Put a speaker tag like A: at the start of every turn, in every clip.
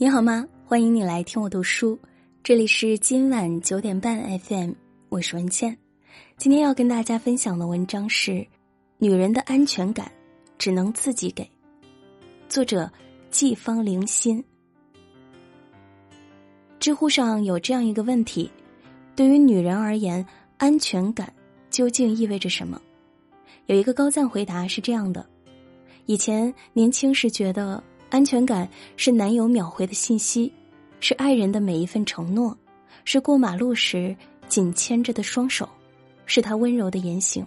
A: 你好吗？欢迎你来听我读书，这里是今晚九点半 FM，我是文倩。今天要跟大家分享的文章是《女人的安全感只能自己给》，作者季芳零心。知乎上有这样一个问题：对于女人而言，安全感究竟意味着什么？有一个高赞回答是这样的：以前年轻时觉得。安全感是男友秒回的信息，是爱人的每一份承诺，是过马路时紧牵着的双手，是他温柔的言行。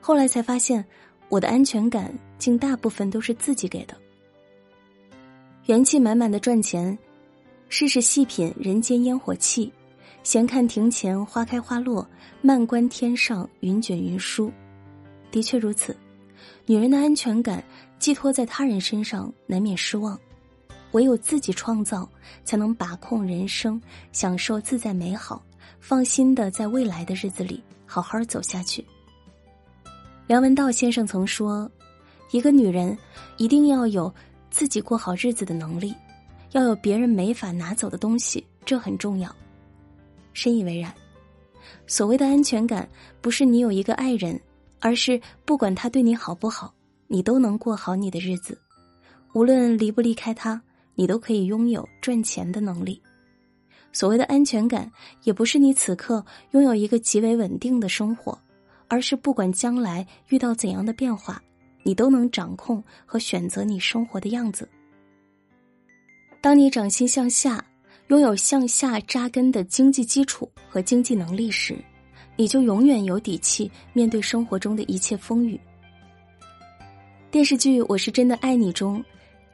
A: 后来才发现，我的安全感竟大部分都是自己给的。元气满满的赚钱，试试细品人间烟火气，闲看庭前花开花落，漫观天上云卷云舒。的确如此。女人的安全感寄托在他人身上，难免失望。唯有自己创造，才能把控人生，享受自在美好，放心的在未来的日子里好好走下去。梁文道先生曾说：“一个女人一定要有自己过好日子的能力，要有别人没法拿走的东西，这很重要。”深以为然。所谓的安全感，不是你有一个爱人。而是不管他对你好不好，你都能过好你的日子。无论离不离开他，你都可以拥有赚钱的能力。所谓的安全感，也不是你此刻拥有一个极为稳定的生活，而是不管将来遇到怎样的变化，你都能掌控和选择你生活的样子。当你掌心向下，拥有向下扎根的经济基础和经济能力时。你就永远有底气面对生活中的一切风雨。电视剧《我是真的爱你》中，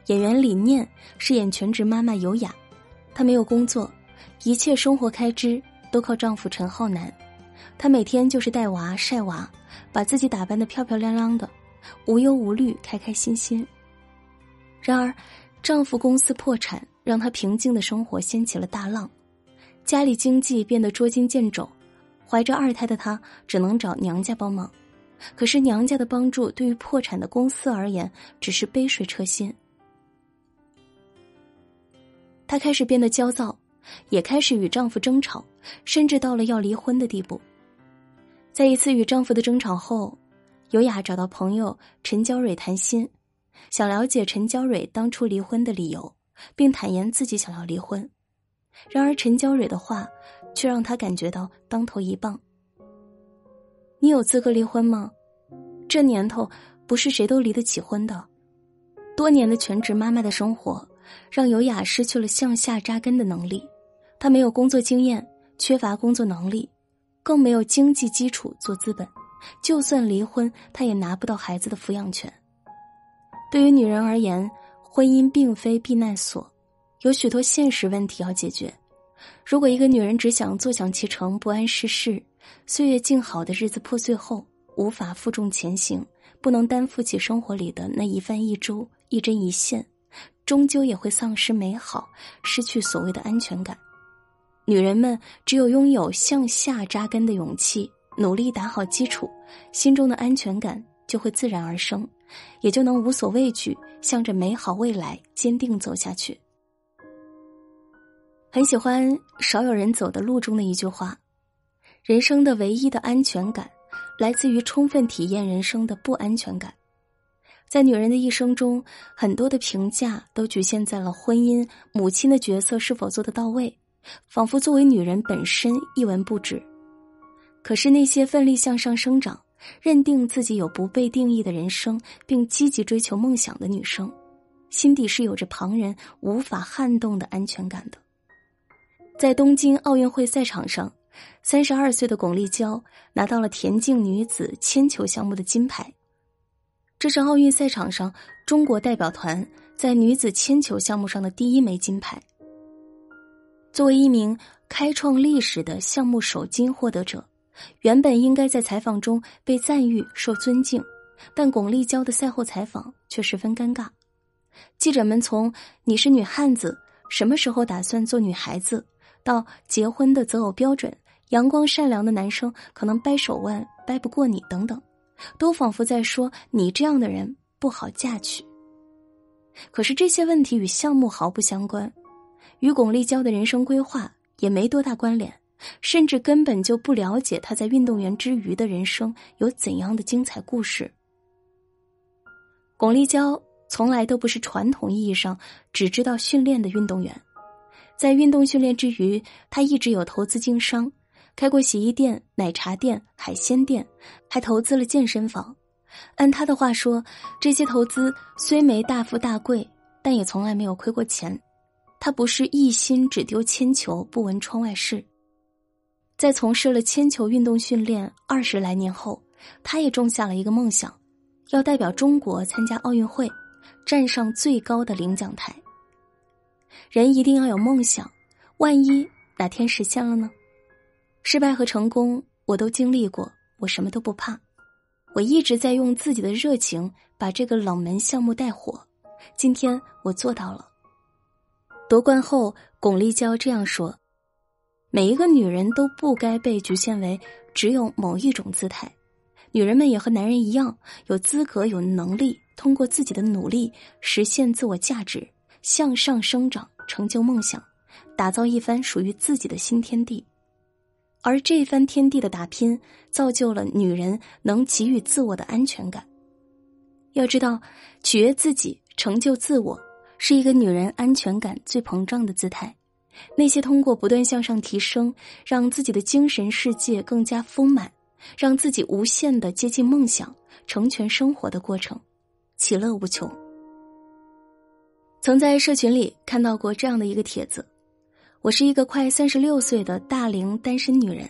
A: 演员李念饰演全职妈妈尤雅，她没有工作，一切生活开支都靠丈夫陈浩南。她每天就是带娃晒娃，把自己打扮的漂漂亮亮的，无忧无虑，开开心心。然而，丈夫公司破产，让她平静的生活掀起了大浪，家里经济变得捉襟见肘。怀着二胎的她只能找娘家帮忙，可是娘家的帮助对于破产的公司而言只是杯水车薪。她开始变得焦躁，也开始与丈夫争吵，甚至到了要离婚的地步。在一次与丈夫的争吵后，尤雅找到朋友陈娇蕊谈心，想了解陈娇蕊当初离婚的理由，并坦言自己想要离婚。然而陈娇蕊的话。却让他感觉到当头一棒。你有资格离婚吗？这年头不是谁都离得起婚的。多年的全职妈妈的生活，让尤雅失去了向下扎根的能力。她没有工作经验，缺乏工作能力，更没有经济基础做资本。就算离婚，她也拿不到孩子的抚养权。对于女人而言，婚姻并非避难所，有许多现实问题要解决。如果一个女人只想坐享其成、不谙世事，岁月静好的日子破碎后，无法负重前行，不能担负起生活里的那一饭一粥、一针一线，终究也会丧失美好，失去所谓的安全感。女人们只有拥有向下扎根的勇气，努力打好基础，心中的安全感就会自然而生，也就能无所畏惧，向着美好未来坚定走下去。很喜欢《少有人走的路》中的一句话：“人生的唯一的安全感，来自于充分体验人生的不安全感。”在女人的一生中，很多的评价都局限在了婚姻、母亲的角色是否做得到位，仿佛作为女人本身一文不值。可是那些奋力向上生长、认定自己有不被定义的人生，并积极追求梦想的女生，心底是有着旁人无法撼动的安全感的。在东京奥运会赛场上，三十二岁的巩立姣拿到了田径女子铅球项目的金牌。这是奥运赛场上中国代表团在女子铅球项目上的第一枚金牌。作为一名开创历史的项目首金获得者，原本应该在采访中被赞誉、受尊敬，但巩立姣的赛后采访却十分尴尬。记者们从“你是女汉子，什么时候打算做女孩子？”到结婚的择偶标准，阳光善良的男生可能掰手腕掰不过你，等等，都仿佛在说你这样的人不好嫁娶。可是这些问题与项目毫不相关，与巩立姣的人生规划也没多大关联，甚至根本就不了解他在运动员之余的人生有怎样的精彩故事。巩立姣从来都不是传统意义上只知道训练的运动员，在运动训练之余，他一直有投资经商，开过洗衣店、奶茶店、海鲜店，还投资了健身房。按他的话说，这些投资虽没大富大贵，但也从来没有亏过钱。他不是一心只丢铅球不闻窗外事。在从事了铅球运动训练二十来年后，他也种下了一个梦想，要代表中国参加奥运会，站上最高的领奖台。人一定要有梦想，万一哪天实现了呢？失败和成功我都经历过，我什么都不怕。我一直在用自己的热情把这个冷门项目带火，今天我做到了。夺冠后，巩立姣这样说：“每一个女人都不该被局限为只有某一种姿态，女人们也和男人一样，有资格、有能力，通过自己的努力实现自我价值，向上生长，成就梦想，打造一番属于自己的新天地。”而这番天地的打拼，造就了女人能给予自我的安全感。要知道，取悦自己、成就自我，是一个女人安全感最膨胀的姿态。那些通过不断向上提升，让自己的精神世界更加丰满，让自己无限的接近梦想、成全生活的过程，其乐无穷。曾在社群里看到过这样的一个帖子。我是一个快三十六岁的大龄单身女人，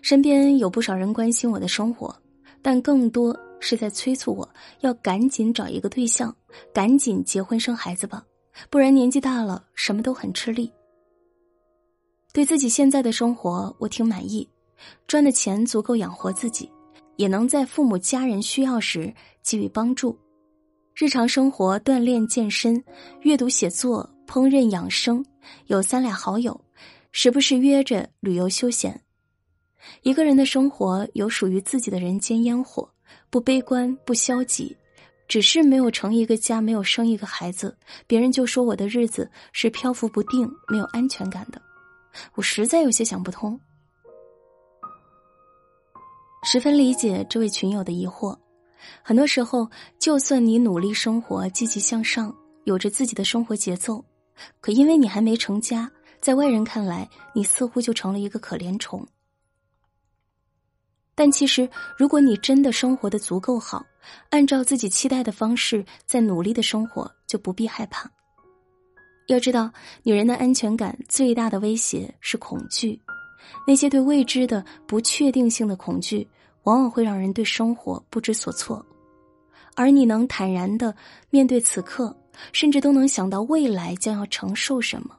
A: 身边有不少人关心我的生活，但更多是在催促我要赶紧找一个对象，赶紧结婚生孩子吧，不然年纪大了什么都很吃力。对自己现在的生活，我挺满意，赚的钱足够养活自己，也能在父母家人需要时给予帮助。日常生活锻炼健身、阅读写作。烹饪养生，有三俩好友，时不时约着旅游休闲。一个人的生活有属于自己的人间烟火，不悲观不消极，只是没有成一个家，没有生一个孩子，别人就说我的日子是漂浮不定、没有安全感的。我实在有些想不通，十分理解这位群友的疑惑。很多时候，就算你努力生活、积极向上，有着自己的生活节奏。可因为你还没成家，在外人看来，你似乎就成了一个可怜虫。但其实，如果你真的生活的足够好，按照自己期待的方式在努力的生活，就不必害怕。要知道，女人的安全感最大的威胁是恐惧，那些对未知的不确定性的恐惧，往往会让人对生活不知所措。而你能坦然的面对此刻。甚至都能想到未来将要承受什么，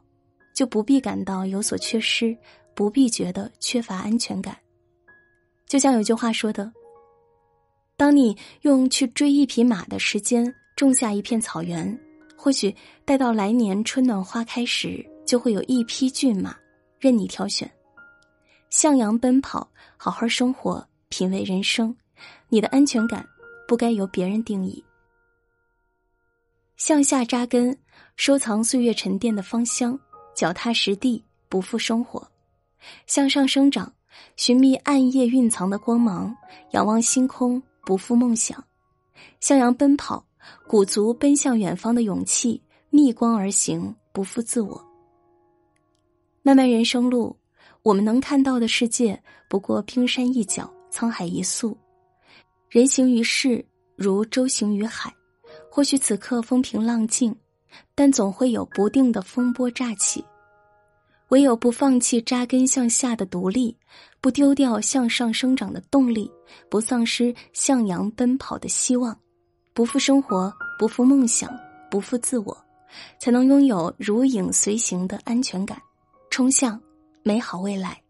A: 就不必感到有所缺失，不必觉得缺乏安全感。就像有句话说的：“当你用去追一匹马的时间种下一片草原，或许待到来年春暖花开时，就会有一匹骏马任你挑选。向阳奔跑，好好生活，品味人生，你的安全感不该由别人定义。”向下扎根，收藏岁月沉淀的芳香；脚踏实地，不负生活；向上生长，寻觅暗夜蕴藏的光芒；仰望星空，不负梦想；向阳奔跑，鼓足奔向远方的勇气；逆光而行，不负自我。漫漫人生路，我们能看到的世界不过冰山一角，沧海一粟。人行于世，如舟行于海。或许此刻风平浪静，但总会有不定的风波乍起。唯有不放弃扎根向下的独立，不丢掉向上生长的动力，不丧失向阳奔跑的希望，不负生活，不负梦想，不负自我，才能拥有如影随形的安全感，冲向美好未来。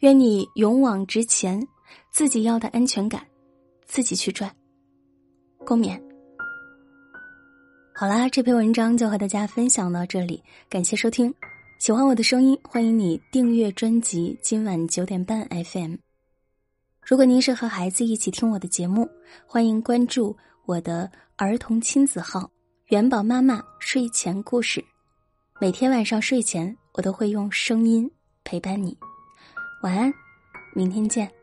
A: 愿你勇往直前，自己要的安全感，自己去赚。共勉。好啦，这篇文章就和大家分享到这里，感谢收听。喜欢我的声音，欢迎你订阅专辑。今晚九点半 FM。如果您是和孩子一起听我的节目，欢迎关注我的儿童亲子号。元宝妈妈睡前故事，每天晚上睡前我都会用声音陪伴你。晚安，明天见。